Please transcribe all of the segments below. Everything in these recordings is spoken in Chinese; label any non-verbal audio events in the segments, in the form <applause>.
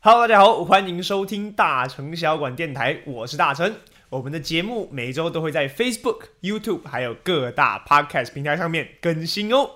Hello，大家好，欢迎收听大成小馆电台，我是大成。我们的节目每周都会在 Facebook、YouTube 还有各大 Podcast 平台上面更新哦。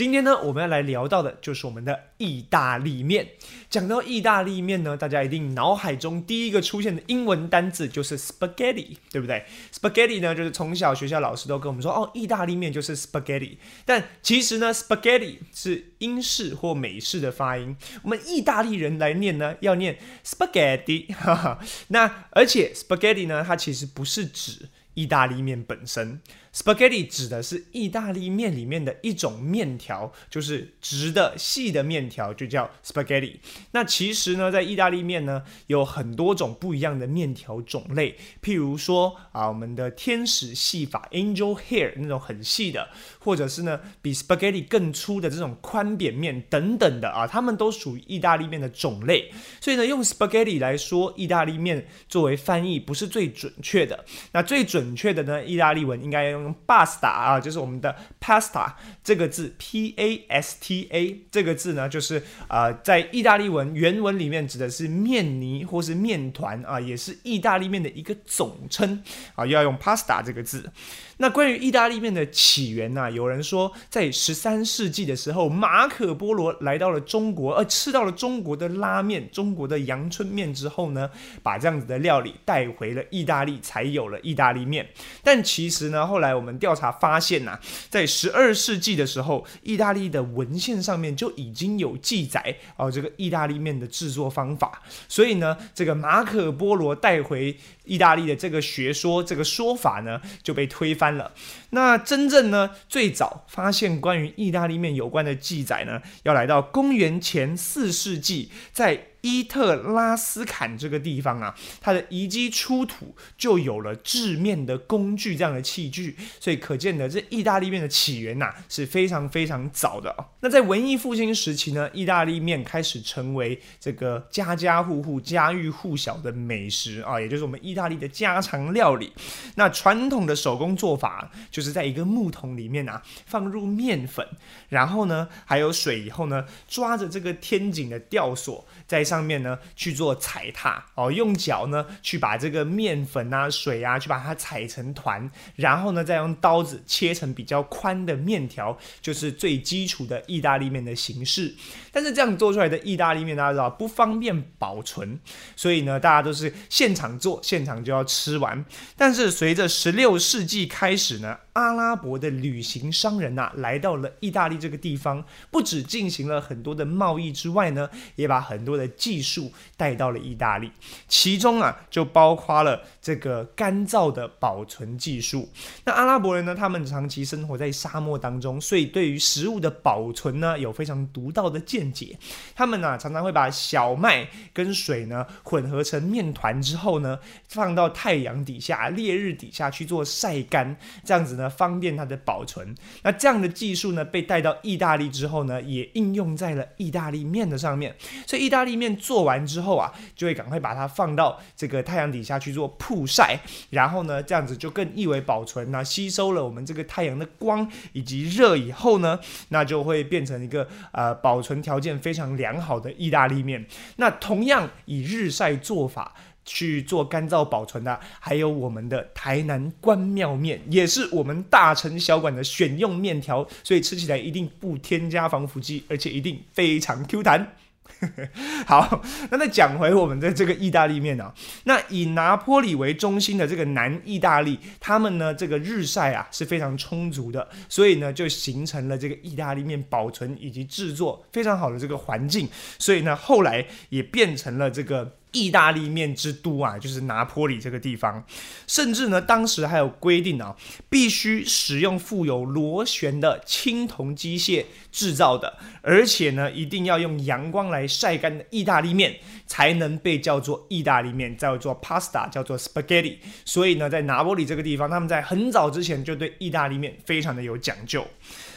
今天呢，我们要来聊到的就是我们的意大利面。讲到意大利面呢，大家一定脑海中第一个出现的英文单字就是 spaghetti，对不对？spaghetti 呢，就是从小学校老师都跟我们说，哦，意大利面就是 spaghetti。但其实呢，spaghetti 是英式或美式的发音，我们意大利人来念呢，要念 spaghetti。哈哈。那而且 spaghetti 呢，它其实不是指意大利面本身。Spaghetti 指的是意大利面里面的一种面条，就是直的、细的面条，就叫 Spaghetti。那其实呢，在意大利面呢，有很多种不一样的面条种类，譬如说啊，我们的天使细法 （Angel Hair） 那种很细的，或者是呢比 Spaghetti 更粗的这种宽扁面等等的啊，它们都属于意大利面的种类。所以呢，用 Spaghetti 来说意大利面作为翻译不是最准确的。那最准确的呢，意大利文应该用。Pasta 啊，就是我们的 pasta 这个字，p a s t a 这个字呢，就是呃，在意大利文原文里面指的是面泥或是面团啊，也是意大利面的一个总称啊，要用 pasta 这个字。那关于意大利面的起源呢？有人说，在十三世纪的时候，马可波罗来到了中国，而吃到了中国的拉面、中国的阳春面之后呢，把这样子的料理带回了意大利，才有了意大利面。但其实呢，后来我们调查发现呐，在十二世纪的时候，意大利的文献上面就已经有记载哦，这个意大利面的制作方法。所以呢，这个马可波罗带回意大利的这个学说、这个说法呢，就被推翻。了，那真正呢，最早发现关于意大利面有关的记载呢，要来到公元前四世纪，在。伊特拉斯坎这个地方啊，它的遗迹出土就有了制面的工具这样的器具，所以可见的这意大利面的起源呐是非常非常早的那在文艺复兴时期呢，意大利面开始成为这个家家户户家喻户晓的美食啊，也就是我们意大利的家常料理。那传统的手工做法就是在一个木桶里面啊放入面粉，然后呢还有水，以后呢抓着这个天井的吊索在。上面呢去做踩踏哦，用脚呢去把这个面粉啊、水啊去把它踩成团，然后呢再用刀子切成比较宽的面条，就是最基础的意大利面的形式。但是这样做出来的意大利面大家知道不方便保存，所以呢大家都是现场做，现场就要吃完。但是随着十六世纪开始呢。阿拉伯的旅行商人呐，来到了意大利这个地方，不止进行了很多的贸易之外呢，也把很多的技术带到了意大利。其中啊，就包括了这个干燥的保存技术。那阿拉伯人呢，他们长期生活在沙漠当中，所以对于食物的保存呢，有非常独到的见解。他们呢，常常会把小麦跟水呢混合成面团之后呢，放到太阳底下、烈日底下去做晒干，这样子。呢，方便它的保存。那这样的技术呢，被带到意大利之后呢，也应用在了意大利面的上面。所以意大利面做完之后啊，就会赶快把它放到这个太阳底下去做曝晒，然后呢，这样子就更易为保存。那吸收了我们这个太阳的光以及热以后呢，那就会变成一个呃保存条件非常良好的意大利面。那同样以日晒做法。去做干燥保存的，还有我们的台南关庙面，也是我们大成小馆的选用面条，所以吃起来一定不添加防腐剂，而且一定非常 Q 弹。<laughs> <laughs> 好，那再讲回我们的这个意大利面啊，那以拿坡里为中心的这个南意大利，他们呢这个日晒啊是非常充足的，所以呢就形成了这个意大利面保存以及制作非常好的这个环境，所以呢后来也变成了这个。意大利面之都啊，就是拿坡里这个地方，甚至呢，当时还有规定啊，必须使用富有螺旋的青铜机械制造的，而且呢，一定要用阳光来晒干的意大利面，才能被叫做意大利面，叫做 pasta，叫做 spaghetti。所以呢，在拿波里这个地方，他们在很早之前就对意大利面非常的有讲究。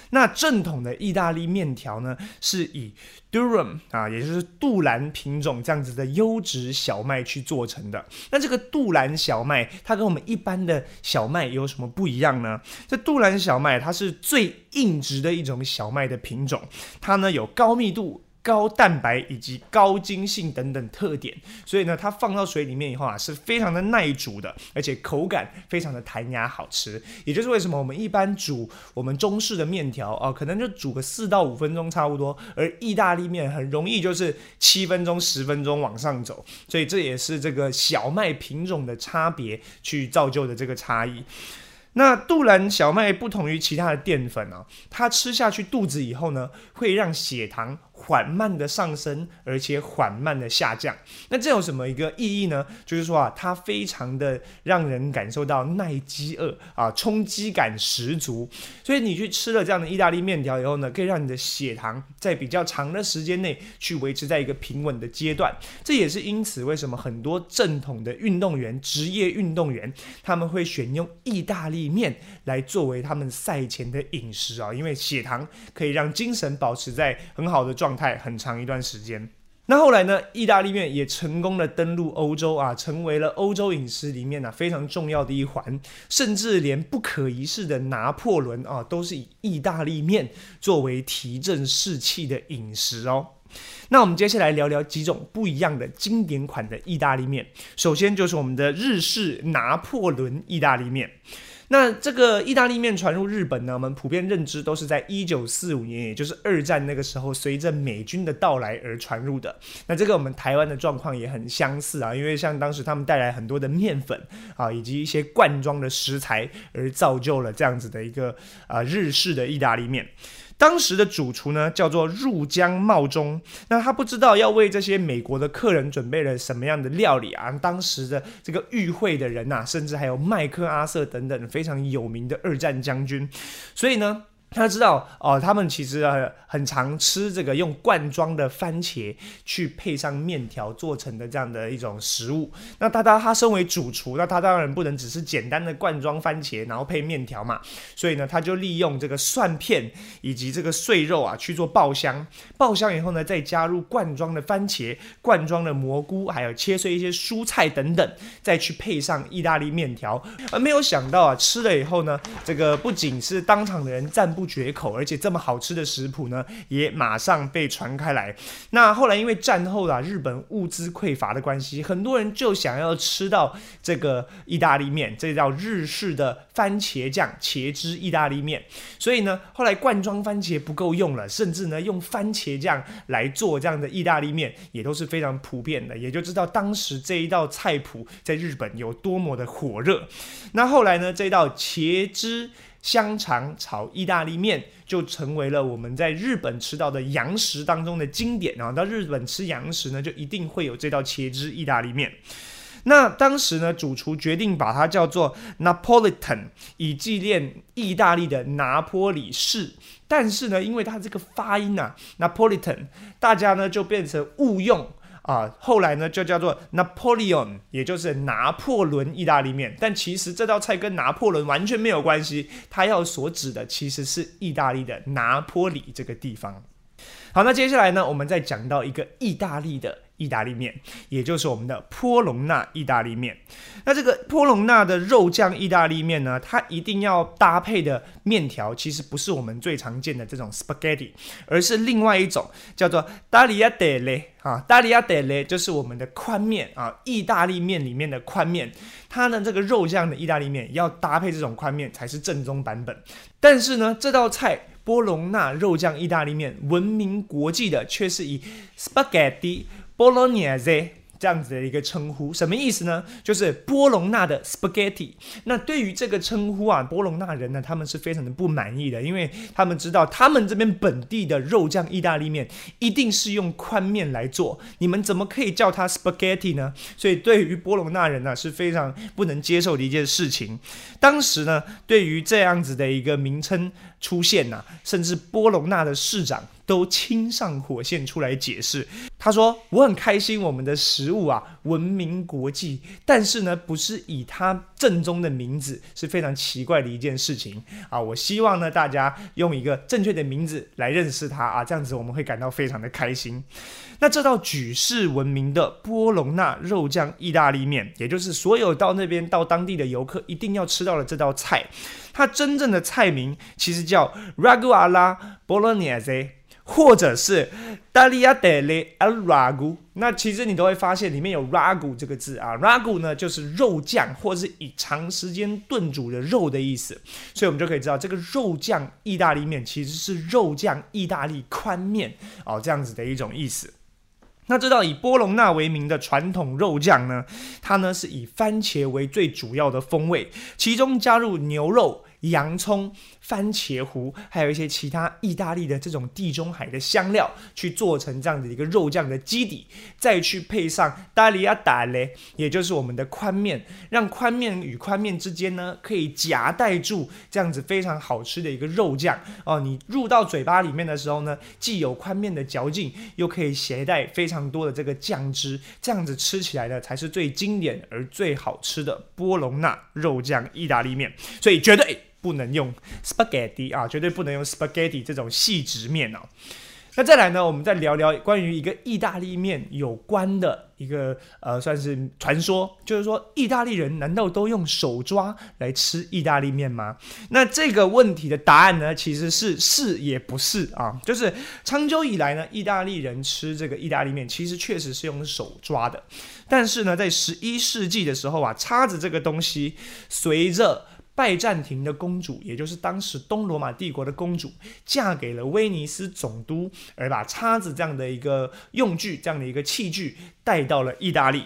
那正统的意大利面条呢，是以 Durum 啊，也就是杜兰品种这样子的优质小麦去做成的。那这个杜兰小麦，它跟我们一般的小麦有什么不一样呢？这杜兰小麦它是最硬质的一种小麦的品种，它呢有高密度。高蛋白以及高筋性等等特点，所以呢，它放到水里面以后啊，是非常的耐煮的，而且口感非常的弹牙好吃。也就是为什么我们一般煮我们中式的面条啊，可能就煮个四到五分钟差不多，而意大利面很容易就是七分钟、十分钟往上走。所以这也是这个小麦品种的差别去造就的这个差异。那杜兰小麦不同于其他的淀粉啊，它吃下去肚子以后呢，会让血糖。缓慢的上升，而且缓慢的下降。那这有什么一个意义呢？就是说啊，它非常的让人感受到耐饥饿啊，冲击感十足。所以你去吃了这样的意大利面条以后呢，可以让你的血糖在比较长的时间内去维持在一个平稳的阶段。这也是因此为什么很多正统的运动员、职业运动员他们会选用意大利面来作为他们赛前的饮食啊，因为血糖可以让精神保持在很好的状。态很长一段时间，那后来呢？意大利面也成功的登陆欧洲啊，成为了欧洲饮食里面呢非常重要的一环，甚至连不可一世的拿破仑啊，都是以意大利面作为提振士气的饮食哦。那我们接下来聊聊几种不一样的经典款的意大利面，首先就是我们的日式拿破仑意大利面。那这个意大利面传入日本呢？我们普遍认知都是在一九四五年，也就是二战那个时候，随着美军的到来而传入的。那这个我们台湾的状况也很相似啊，因为像当时他们带来很多的面粉啊，以及一些罐装的食材，而造就了这样子的一个啊日式的意大利面。当时的主厨呢，叫做入江茂中。那他不知道要为这些美国的客人准备了什么样的料理啊。当时的这个与会的人呐，甚至还有麦克阿瑟等等非常有名的二战将军。所以呢。他知道哦，他们其实很常吃这个用罐装的番茄去配上面条做成的这样的一种食物。那他他他身为主厨，那他当然不能只是简单的罐装番茄然后配面条嘛。所以呢，他就利用这个蒜片以及这个碎肉啊去做爆香。爆香以后呢，再加入罐装的番茄、罐装的蘑菇，还有切碎一些蔬菜等等，再去配上意大利面条。而没有想到啊，吃了以后呢，这个不仅是当场的人赞不。绝口，而且这么好吃的食谱呢，也马上被传开来。那后来因为战后啊，日本物资匮乏的关系，很多人就想要吃到这个意大利面，这叫日式的番茄酱茄汁意大利面。所以呢，后来罐装番茄不够用了，甚至呢用番茄酱来做这样的意大利面，也都是非常普遍的。也就知道当时这一道菜谱在日本有多么的火热。那后来呢，这道茄汁。香肠炒意大利面就成为了我们在日本吃到的洋食当中的经典啊！到日本吃洋食呢，就一定会有这道茄汁意大利面。那当时呢，主厨决定把它叫做 Napolitan，以纪念意大利的拿坡里式。但是呢，因为它这个发音啊，Napolitan，大家呢就变成误用。啊，后来呢就叫做 Napoleon，也就是拿破仑意大利面。但其实这道菜跟拿破仑完全没有关系，它要所指的其实是意大利的拿坡里这个地方。好，那接下来呢，我们再讲到一个意大利的。意大利面，也就是我们的波隆纳意大利面。那这个波隆纳的肉酱意大利面呢，它一定要搭配的面条，其实不是我们最常见的这种 spaghetti，而是另外一种叫做达利亚德雷啊，达利亚德雷就是我们的宽面啊，意大利面里面的宽面。它的这个肉酱的意大利面要搭配这种宽面才是正宗版本。但是呢，这道菜波隆纳肉酱意大利面闻名国际的，却是以 spaghetti。波罗尼兹这样子的一个称呼，什么意思呢？就是波隆纳的 spaghetti。那对于这个称呼啊，波隆纳人呢，他们是非常的不满意的，因为他们知道他们这边本地的肉酱意大利面一定是用宽面来做，你们怎么可以叫它 spaghetti 呢？所以对于波隆纳人呢，是非常不能接受的一件事情。当时呢，对于这样子的一个名称出现呐，甚至波隆纳的市长。都亲上火线出来解释，他说：“我很开心，我们的食物啊闻名国际，但是呢，不是以它正宗的名字，是非常奇怪的一件事情啊！我希望呢，大家用一个正确的名字来认识它啊，这样子我们会感到非常的开心。那这道举世闻名的波隆纳肉酱意大利面，也就是所有到那边到当地的游客一定要吃到的这道菜，它真正的菜名其实叫 Ragu alla Bolognese。”或者是 dalia dele al ragu，那其实你都会发现里面有 ragu 这个字啊，ragu 呢就是肉酱或者是以长时间炖煮的肉的意思，所以我们就可以知道这个肉酱意大利面其实是肉酱意大利宽面哦这样子的一种意思。那这道以波隆纳为名的传统肉酱呢，它呢是以番茄为最主要的风味，其中加入牛肉。洋葱、番茄糊，还有一些其他意大利的这种地中海的香料，去做成这样的一个肉酱的基底，再去配上达利亚达雷，也就是我们的宽面，让宽面与宽面之间呢，可以夹带住这样子非常好吃的一个肉酱哦。你入到嘴巴里面的时候呢，既有宽面的嚼劲，又可以携带非常多的这个酱汁，这样子吃起来呢，才是最经典而最好吃的波隆纳肉酱意大利面。所以绝对。不能用 spaghetti 啊，绝对不能用 spaghetti 这种细直面哦。那再来呢，我们再聊聊关于一个意大利面有关的一个呃，算是传说，就是说意大利人难道都用手抓来吃意大利面吗？那这个问题的答案呢，其实是是也不是啊。就是长久以来呢，意大利人吃这个意大利面，其实确实是用手抓的。但是呢，在十一世纪的时候啊，叉子这个东西随着拜占庭的公主，也就是当时东罗马帝国的公主，嫁给了威尼斯总督，而把叉子这样的一个用具、这样的一个器具带到了意大利。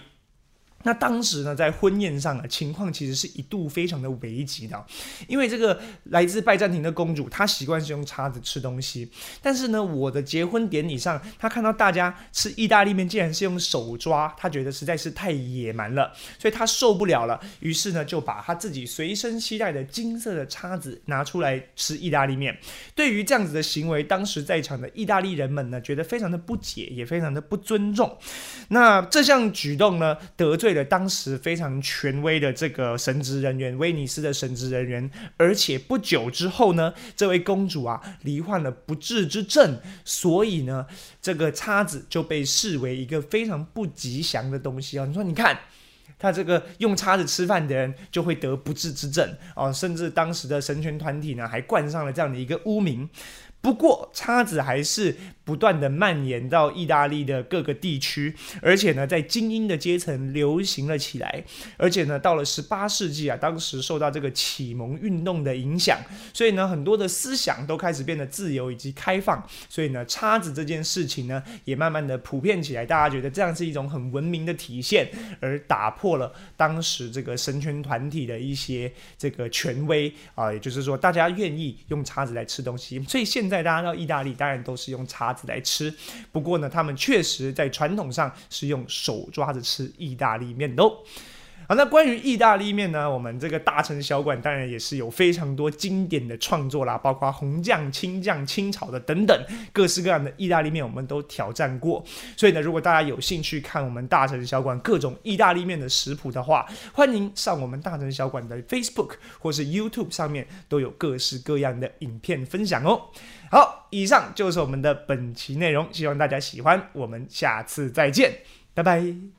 那当时呢，在婚宴上啊，情况其实是一度非常的危急的，因为这个来自拜占庭的公主，她习惯是用叉子吃东西，但是呢，我的结婚典礼上，她看到大家吃意大利面竟然是用手抓，她觉得实在是太野蛮了，所以她受不了了，于是呢，就把她自己随身携带的金色的叉子拿出来吃意大利面。对于这样子的行为，当时在场的意大利人们呢，觉得非常的不解，也非常的不尊重。那这项举动呢，得罪。为了当时非常权威的这个神职人员，威尼斯的神职人员，而且不久之后呢，这位公主啊罹患了不治之症，所以呢，这个叉子就被视为一个非常不吉祥的东西啊。你说，你看他这个用叉子吃饭的人就会得不治之症哦，甚至当时的神权团体呢还冠上了这样的一个污名。不过，叉子还是。不断的蔓延到意大利的各个地区，而且呢，在精英的阶层流行了起来。而且呢，到了十八世纪啊，当时受到这个启蒙运动的影响，所以呢，很多的思想都开始变得自由以及开放。所以呢，叉子这件事情呢，也慢慢的普遍起来。大家觉得这样是一种很文明的体现，而打破了当时这个神权团体的一些这个权威啊，也就是说，大家愿意用叉子来吃东西。所以现在大家到意大利，当然都是用叉子。来吃，不过呢，他们确实在传统上是用手抓着吃意大利面的。好，那关于意大利面呢，我们这个大城小馆当然也是有非常多经典的创作啦，包括红酱、青酱、清炒的等等各式各样的意大利面，我们都挑战过。所以呢，如果大家有兴趣看我们大城小馆各种意大利面的食谱的话，欢迎上我们大城小馆的 Facebook 或是 YouTube 上面都有各式各样的影片分享哦。好，以上就是我们的本期内容，希望大家喜欢。我们下次再见，拜拜。